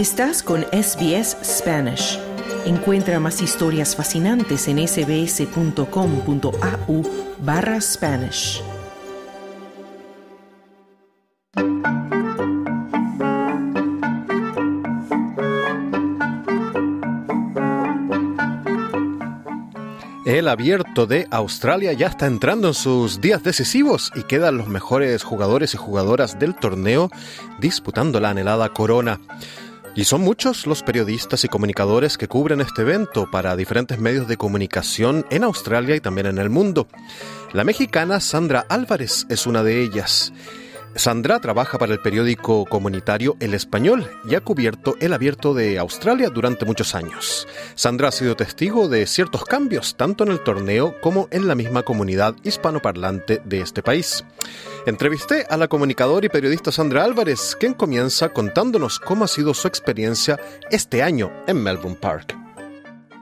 Estás con SBS Spanish. Encuentra más historias fascinantes en sbs.com.au barra Spanish. El abierto de Australia ya está entrando en sus días decisivos y quedan los mejores jugadores y jugadoras del torneo disputando la anhelada corona. Y son muchos los periodistas y comunicadores que cubren este evento para diferentes medios de comunicación en Australia y también en el mundo. La mexicana Sandra Álvarez es una de ellas. Sandra trabaja para el periódico comunitario El Español y ha cubierto el abierto de Australia durante muchos años. Sandra ha sido testigo de ciertos cambios tanto en el torneo como en la misma comunidad hispanoparlante de este país. Entrevisté a la comunicadora y periodista Sandra Álvarez, quien comienza contándonos cómo ha sido su experiencia este año en Melbourne Park.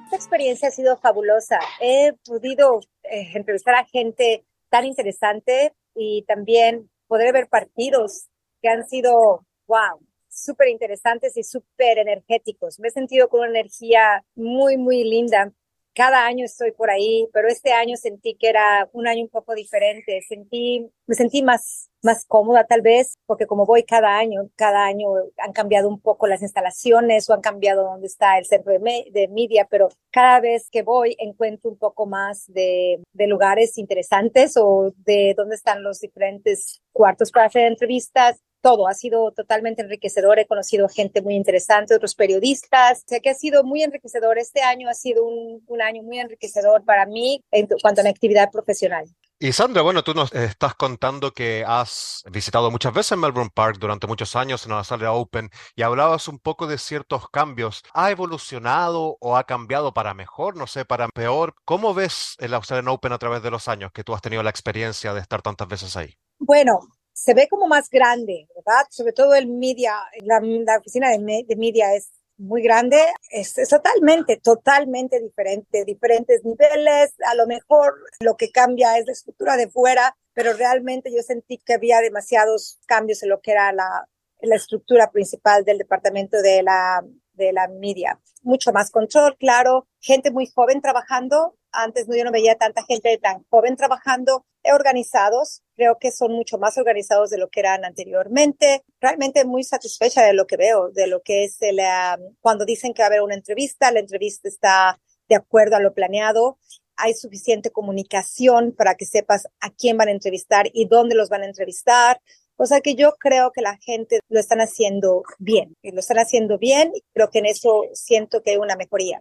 Esta experiencia ha sido fabulosa. He podido eh, entrevistar a gente tan interesante y también poder ver partidos que han sido, wow, súper interesantes y súper energéticos. Me he sentido con una energía muy, muy linda. Cada año estoy por ahí, pero este año sentí que era un año un poco diferente. Sentí, me sentí más, más cómoda tal vez, porque como voy cada año, cada año han cambiado un poco las instalaciones o han cambiado dónde está el centro de, de media, pero cada vez que voy encuentro un poco más de, de lugares interesantes o de dónde están los diferentes cuartos para hacer entrevistas todo, ha sido totalmente enriquecedor, he conocido gente muy interesante, otros periodistas, sé que ha sido muy enriquecedor, este año ha sido un, un año muy enriquecedor para mí en cuanto a mi actividad profesional. Y Sandra, bueno, tú nos estás contando que has visitado muchas veces Melbourne Park durante muchos años en la sala Open y hablabas un poco de ciertos cambios. ¿Ha evolucionado o ha cambiado para mejor, no sé, para peor? ¿Cómo ves el Australian Open a través de los años que tú has tenido la experiencia de estar tantas veces ahí? Bueno, se ve como más grande, ¿verdad? Sobre todo el media, la, oficina de, me, de, media es muy grande, es, es, totalmente, totalmente diferente, diferentes niveles, a lo mejor lo que cambia es la estructura de fuera, pero realmente yo sentí que había demasiados cambios en lo que era la, la estructura principal del departamento de la, de la media. Mucho más control, claro, gente muy joven trabajando, antes yo no veía tanta gente tan joven trabajando, organizados, creo que son mucho más organizados de lo que eran anteriormente. Realmente muy satisfecha de lo que veo, de lo que es el, um, cuando dicen que va a haber una entrevista, la entrevista está de acuerdo a lo planeado. Hay suficiente comunicación para que sepas a quién van a entrevistar y dónde los van a entrevistar. O sea que yo creo que la gente lo están haciendo bien, lo están haciendo bien y creo que en eso siento que hay una mejoría.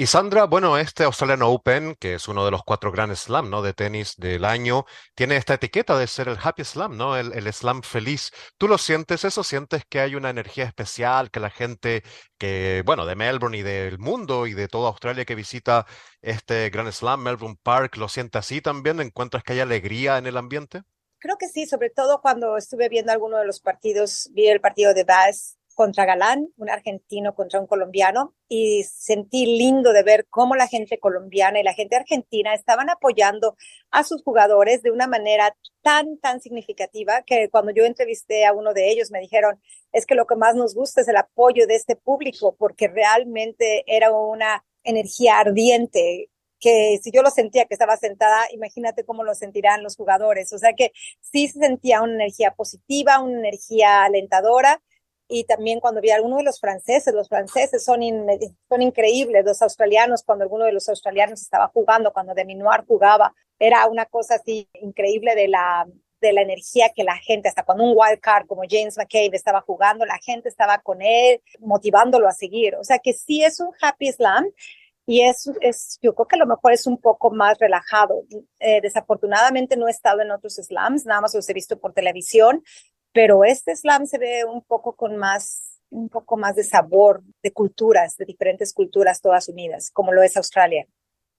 Y Sandra, bueno, este Australian Open, que es uno de los cuatro Grand Slam, ¿no? De tenis del año, tiene esta etiqueta de ser el Happy Slam, ¿no? El, Slam feliz. ¿Tú lo sientes eso? ¿Sientes que hay una energía especial, que la gente que, bueno, de Melbourne y del mundo y de toda Australia que visita este Grand Slam, Melbourne Park, lo siente así también? ¿Encuentras que hay alegría en el ambiente? Creo que sí, sobre todo cuando estuve viendo alguno de los partidos, vi el partido de Bass contra Galán, un argentino contra un colombiano, y sentí lindo de ver cómo la gente colombiana y la gente argentina estaban apoyando a sus jugadores de una manera tan, tan significativa que cuando yo entrevisté a uno de ellos me dijeron, es que lo que más nos gusta es el apoyo de este público, porque realmente era una energía ardiente que si yo lo sentía que estaba sentada, imagínate cómo lo sentirán los jugadores. O sea que sí se sentía una energía positiva, una energía alentadora y también cuando vi a alguno de los franceses, los franceses son, in, son increíbles, los australianos, cuando alguno de los australianos estaba jugando, cuando de Minuar jugaba, era una cosa así increíble de la, de la energía que la gente, hasta cuando un wild card como James McCabe estaba jugando, la gente estaba con él, motivándolo a seguir. O sea que sí es un happy slam y es, es yo creo que a lo mejor es un poco más relajado. Eh, desafortunadamente no he estado en otros slams, nada más los he visto por televisión, pero este slam se ve un poco con más, un poco más de sabor, de culturas, de diferentes culturas todas unidas, como lo es Australia.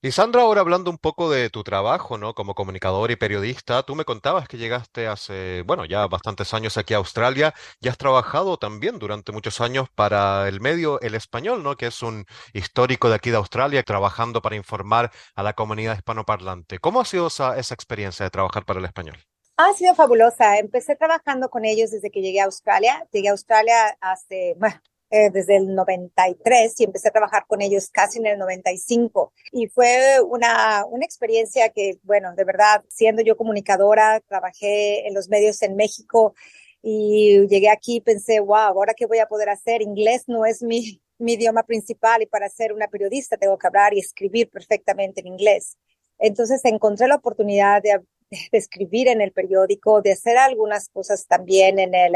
Y Sandra, ahora hablando un poco de tu trabajo, ¿no? Como comunicador y periodista, tú me contabas que llegaste hace, bueno, ya bastantes años aquí a Australia y has trabajado también durante muchos años para el medio El Español, ¿no? Que es un histórico de aquí de Australia, trabajando para informar a la comunidad hispanoparlante. ¿Cómo ha sido esa experiencia de trabajar para El Español? Ha sido fabulosa. Empecé trabajando con ellos desde que llegué a Australia. Llegué a Australia hace, bueno, eh, desde el 93 y empecé a trabajar con ellos casi en el 95. Y fue una, una experiencia que, bueno, de verdad, siendo yo comunicadora, trabajé en los medios en México y llegué aquí y pensé, wow, ahora qué voy a poder hacer. Inglés no es mi, mi idioma principal y para ser una periodista tengo que hablar y escribir perfectamente en inglés. Entonces encontré la oportunidad de, de escribir en el periódico, de hacer algunas cosas también en el,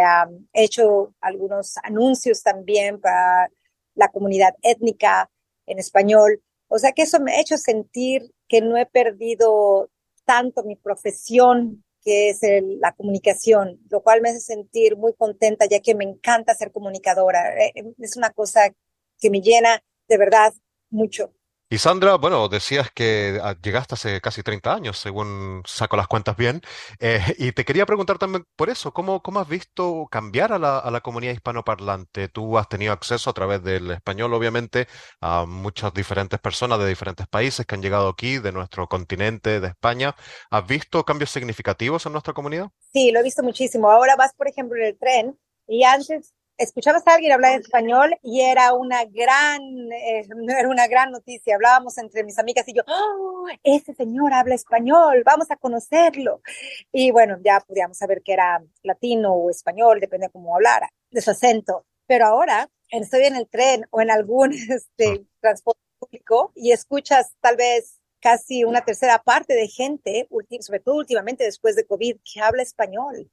he hecho algunos anuncios también para la comunidad étnica en español. O sea que eso me ha hecho sentir que no he perdido tanto mi profesión, que es la comunicación, lo cual me hace sentir muy contenta ya que me encanta ser comunicadora. Eh, es una cosa que me llena de verdad mucho. Y Sandra, bueno, decías que ah, llegaste hace casi 30 años, según saco las cuentas bien, eh, y te quería preguntar también por eso, ¿cómo, cómo has visto cambiar a la, a la comunidad hispanoparlante? Tú has tenido acceso a través del español, obviamente, a muchas diferentes personas de diferentes países que han llegado aquí, de nuestro continente, de España. ¿Has visto cambios significativos en nuestra comunidad? Sí, lo he visto muchísimo. Ahora vas, por ejemplo, en el tren y antes escuchabas a alguien hablar español y era una gran, eh, era una gran noticia. Hablábamos entre mis amigas y yo, oh, ese señor habla español, vamos a conocerlo. Y bueno, ya podíamos saber que era latino o español, depende de cómo hablara, de su acento. Pero ahora estoy en el tren o en algún este, transporte público y escuchas tal vez casi una tercera parte de gente, sobre todo últimamente después de COVID, que habla español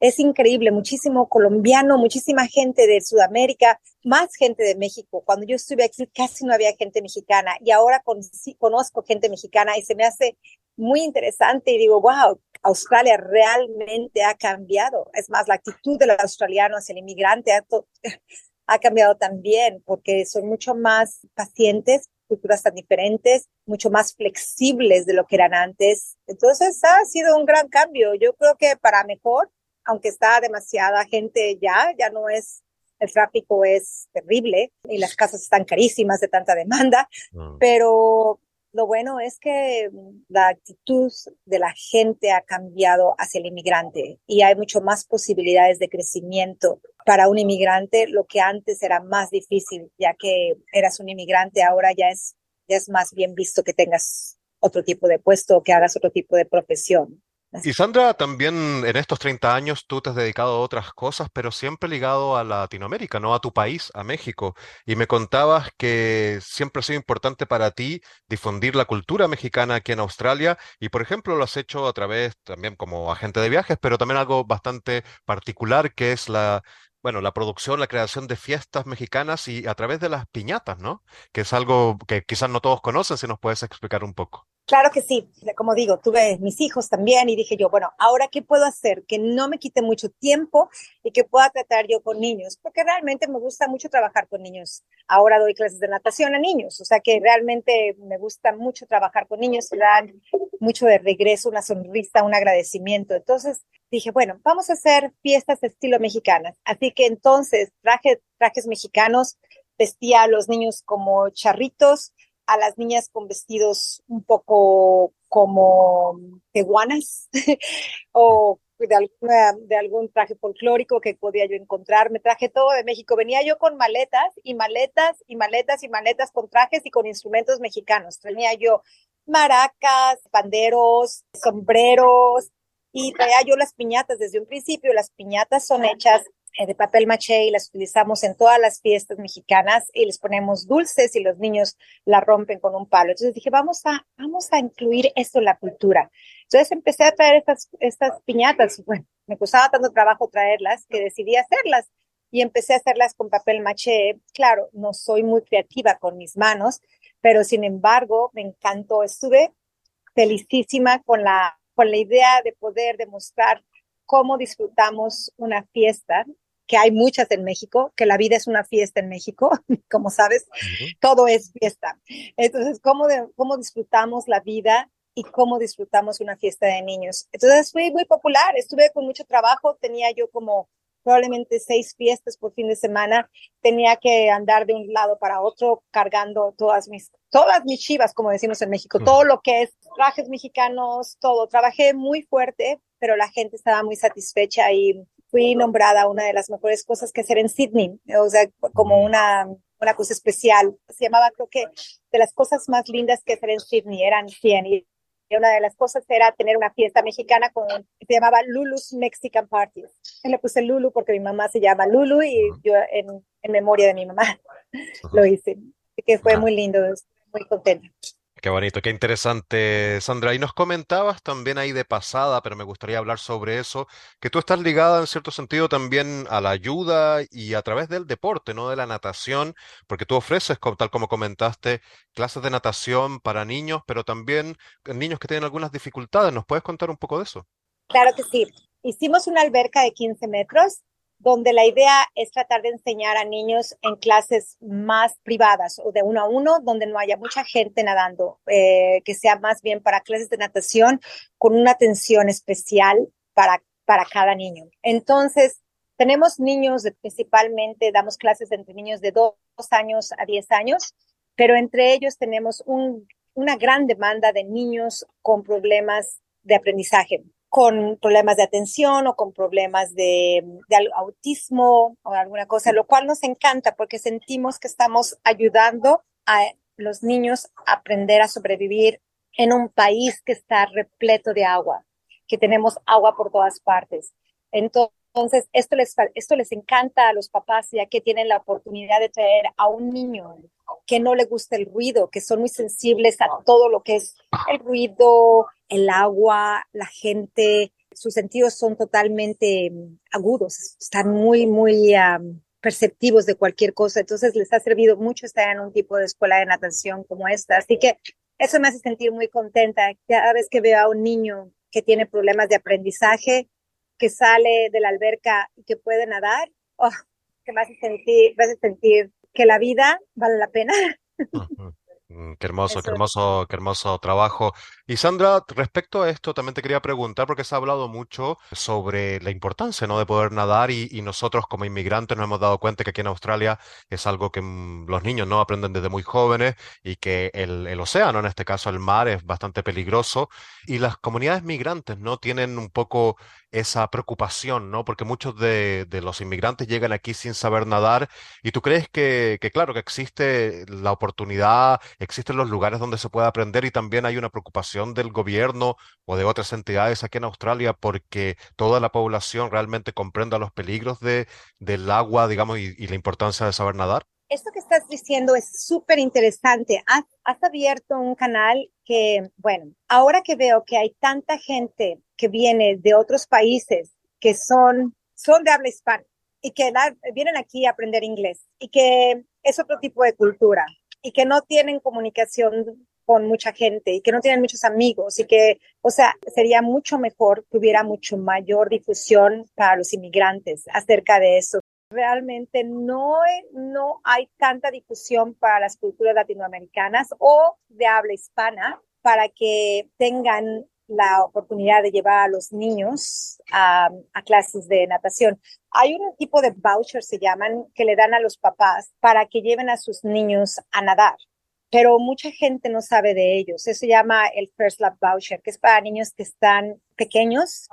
es increíble, muchísimo colombiano, muchísima gente de Sudamérica, más gente de México. Cuando yo estuve aquí casi no había gente mexicana y ahora con, conozco gente mexicana y se me hace muy interesante y digo, wow, Australia realmente ha cambiado. Es más, la actitud del australiano hacia el inmigrante ha, ha cambiado también porque son mucho más pacientes, culturas tan diferentes, mucho más flexibles de lo que eran antes. Entonces ha sido un gran cambio. Yo creo que para mejor aunque está demasiada gente ya, ya no es, el tráfico es terrible y las casas están carísimas de tanta demanda, mm. pero lo bueno es que la actitud de la gente ha cambiado hacia el inmigrante y hay mucho más posibilidades de crecimiento para un inmigrante, lo que antes era más difícil, ya que eras un inmigrante, ahora ya es, ya es más bien visto que tengas otro tipo de puesto o que hagas otro tipo de profesión. Y Sandra, también en estos 30 años tú te has dedicado a otras cosas, pero siempre ligado a Latinoamérica, no a tu país, a México. Y me contabas que siempre ha sido importante para ti difundir la cultura mexicana aquí en Australia. Y por ejemplo, lo has hecho a través también como agente de viajes, pero también algo bastante particular que es la, bueno, la producción, la creación de fiestas mexicanas y a través de las piñatas, ¿no? Que es algo que quizás no todos conocen, si nos puedes explicar un poco. Claro que sí, como digo, tuve mis hijos también y dije yo, bueno, ahora qué puedo hacer que no me quite mucho tiempo y que pueda tratar yo con niños, porque realmente me gusta mucho trabajar con niños. Ahora doy clases de natación a niños, o sea que realmente me gusta mucho trabajar con niños, y dan mucho de regreso, una sonrisa, un agradecimiento. Entonces dije, bueno, vamos a hacer fiestas de estilo mexicanas. Así que entonces traje trajes mexicanos, vestía a los niños como charritos, a las niñas con vestidos un poco como teguanas o de, de algún traje folclórico que podía yo encontrar. Me traje todo de México. Venía yo con maletas y maletas y maletas y maletas con trajes y con instrumentos mexicanos. Tenía yo maracas, panderos, sombreros y traía yo las piñatas desde un principio. Las piñatas son hechas de papel maché y las utilizamos en todas las fiestas mexicanas y les ponemos dulces y los niños la rompen con un palo. Entonces dije, vamos a, vamos a incluir esto en la cultura. Entonces empecé a traer estas, estas piñatas. Bueno, me costaba tanto trabajo traerlas que decidí hacerlas y empecé a hacerlas con papel maché. Claro, no soy muy creativa con mis manos, pero sin embargo me encantó. Estuve felicísima con la, con la idea de poder demostrar cómo disfrutamos una fiesta que hay muchas en México, que la vida es una fiesta en México, como sabes, todo es fiesta. Entonces, ¿cómo, ¿cómo disfrutamos la vida y cómo disfrutamos una fiesta de niños? Entonces, fui muy popular, estuve con mucho trabajo, tenía yo como probablemente seis fiestas por fin de semana, tenía que andar de un lado para otro cargando todas mis, todas mis chivas, como decimos en México, todo lo que es trajes mexicanos, todo. Trabajé muy fuerte, pero la gente estaba muy satisfecha y fui nombrada una de las mejores cosas que hacer en Sydney, o sea, como una, una cosa especial. Se llamaba, creo que, de las cosas más lindas que hacer en Sydney, eran 100. Y una de las cosas era tener una fiesta mexicana con, se llamaba Lulu's Mexican Parties. Y le puse Lulu porque mi mamá se llama Lulu y yo en, en memoria de mi mamá lo hice. Así que fue muy lindo, muy contenta. Qué bonito, qué interesante, Sandra. Y nos comentabas también ahí de pasada, pero me gustaría hablar sobre eso, que tú estás ligada en cierto sentido también a la ayuda y a través del deporte, no de la natación, porque tú ofreces, tal como comentaste, clases de natación para niños, pero también niños que tienen algunas dificultades. ¿Nos puedes contar un poco de eso? Claro que sí. Hicimos una alberca de 15 metros donde la idea es tratar de enseñar a niños en clases más privadas o de uno a uno, donde no haya mucha gente nadando, eh, que sea más bien para clases de natación con una atención especial para, para cada niño. Entonces, tenemos niños, principalmente damos clases entre niños de dos años a diez años, pero entre ellos tenemos una gran demanda de niños con problemas de aprendizaje con problemas de atención o con problemas de, autismo o alguna cosa, lo cual nos encanta porque sentimos que estamos ayudando a los niños a aprender a sobrevivir en un país que está repleto de agua, que tenemos agua por todas partes. Entonces, esto les, esto les encanta a los papás ya que tienen la oportunidad de traer a un niño que no le gusta el ruido, que son muy sensibles a todo lo que es el ruido, el agua, la gente, sus sentidos son totalmente mm, agudos, están muy, muy perceptivos de cualquier cosa. Entonces les ha servido mucho estar en un tipo de escuela de natación como esta. Así que eso me hace sentir muy contenta. Cada vez que veo a un niño que tiene problemas de aprendizaje, que sale de la alberca y que puede nadar, oh, que me hace sentir, me hace sentir que la vida vale la pena. Mm, qué hermoso, qué hermoso, qué hermoso trabajo. Y Sandra, respecto a esto, también te quería preguntar, porque se ha hablado mucho sobre la importancia, ¿no? de poder nadar y, nosotros como inmigrantes nos hemos dado cuenta que aquí en Australia es algo que mm, los niños no aprenden desde muy jóvenes y que el, océano, en este caso el mar, es bastante peligroso y las comunidades migrantes no tienen un poco esa preocupación, ¿no? Porque muchos de, de, los inmigrantes llegan aquí sin saber nadar y tú crees que, claro, que existe la oportunidad, existen los lugares donde se puede aprender y también hay una preocupación del gobierno o de otras entidades aquí en Australia porque toda la población realmente comprenda los peligros de, del agua, digamos, y, y la importancia de saber nadar. Esto que estás diciendo es súper interesante. Has, has abierto un canal que, bueno, ahora que veo que hay tanta gente que viene de otros países que son, son de habla hispana y que vienen aquí a aprender inglés y que es otro tipo de cultura y que no tienen comunicación con mucha gente y que no tienen muchos amigos y que, o sea, sería mucho mejor que hubiera mucho mayor difusión para los inmigrantes acerca de eso. Realmente no, no hay tanta difusión para las culturas latinoamericanas o de habla hispana para que tengan la oportunidad de llevar a los niños a, clases de natación. Hay un tipo de voucher, se llaman, que le dan a los papás para que lleven a sus niños a nadar, pero mucha gente no sabe de ellos. Eso se llama el First Love Voucher, que es para niños que están pequeños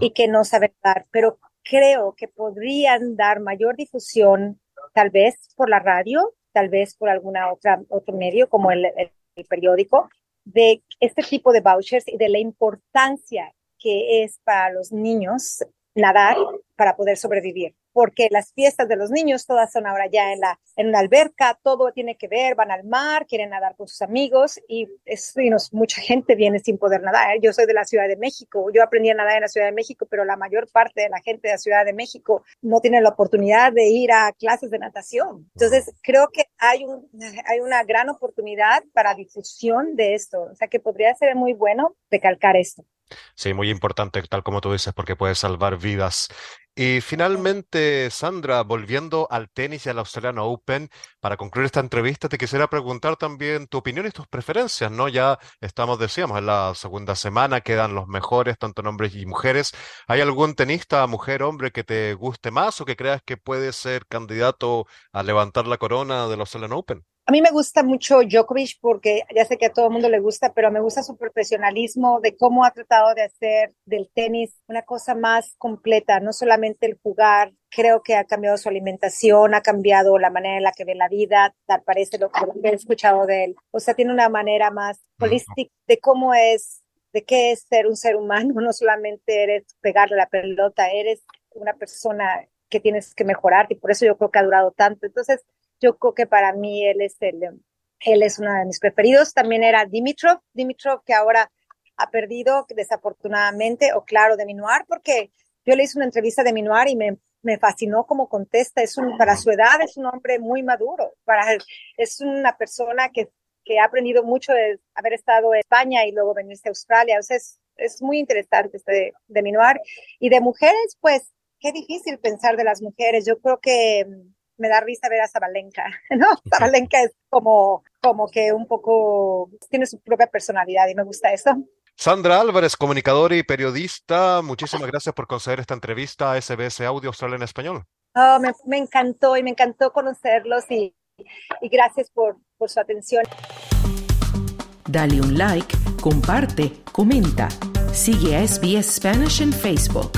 y que no saben nadar, pero creo que podrían dar mayor difusión, tal vez por la radio, tal vez por alguna otra otro medio como el periódico, de este tipo de vouchers y de la importancia que es para los niños nadar para poder sobrevivir, porque las fiestas de los niños todas son ahora ya en la en una alberca, todo tiene que ver, van al mar, quieren nadar con sus amigos y, es, mucha gente viene sin poder nadar. Yo soy de la Ciudad de México, yo aprendí a nadar en la Ciudad de México, pero la mayor parte de la gente de la Ciudad de México no tiene la oportunidad de ir a clases de natación. Entonces, creo que hay un hay una gran oportunidad para difusión de esto, o sea que podría ser muy bueno recalcar esto. Sí, muy importante, tal como tú dices, porque puede salvar vidas. Y finalmente, Sandra, volviendo al tenis y al Australian Open, para concluir esta entrevista, te quisiera preguntar también tu opinión y tus preferencias, ¿no? Ya estamos, decíamos, en la segunda semana, quedan los mejores, tanto en hombres y mujeres. ¿Hay algún tenista, mujer, hombre, que te guste más o que creas que puede ser candidato a levantar la corona del Australian Open? A mí me gusta mucho Djokovic porque ya sé que a todo el mundo le gusta, pero me gusta su profesionalismo de cómo ha tratado de hacer del tenis una cosa más completa, no solamente el jugar. Creo que ha cambiado su alimentación, ha cambiado la manera en la que ve la vida, tal parece lo que he escuchado de él. O sea, tiene una manera más holística de cómo es, de qué es ser un ser humano. No solamente eres pegarle la pelota, eres una persona que tienes que mejorar y por eso yo creo que ha durado tanto. Entonces, yo creo que para mí él es el, él es uno de mis preferidos. También era Dimitrov, Dimitrov que ahora ha perdido desafortunadamente, o claro, de Minuar, porque yo le hice una entrevista de Minuar y me, me fascinó cómo contesta. Es un, para su edad es un hombre muy maduro, para, es una persona que, que ha aprendido mucho de haber estado en España y luego venirse a Australia. O sea, es, es muy interesante este de, Minuar. Y de mujeres, pues, qué difícil pensar de las mujeres. Yo creo que me da risa ver a Zabalenka, ¿no? Zabalenka es como, como que un poco, tiene su propia personalidad y me gusta eso. Sandra Álvarez, comunicadora y periodista, muchísimas gracias por conceder esta entrevista a SBS Audio Australia en Español. Oh, me, me, encantó y me encantó conocerlos y, y gracias por, por su atención. Dale un like, comparte, comenta. Sigue a SBS Spanish en Facebook.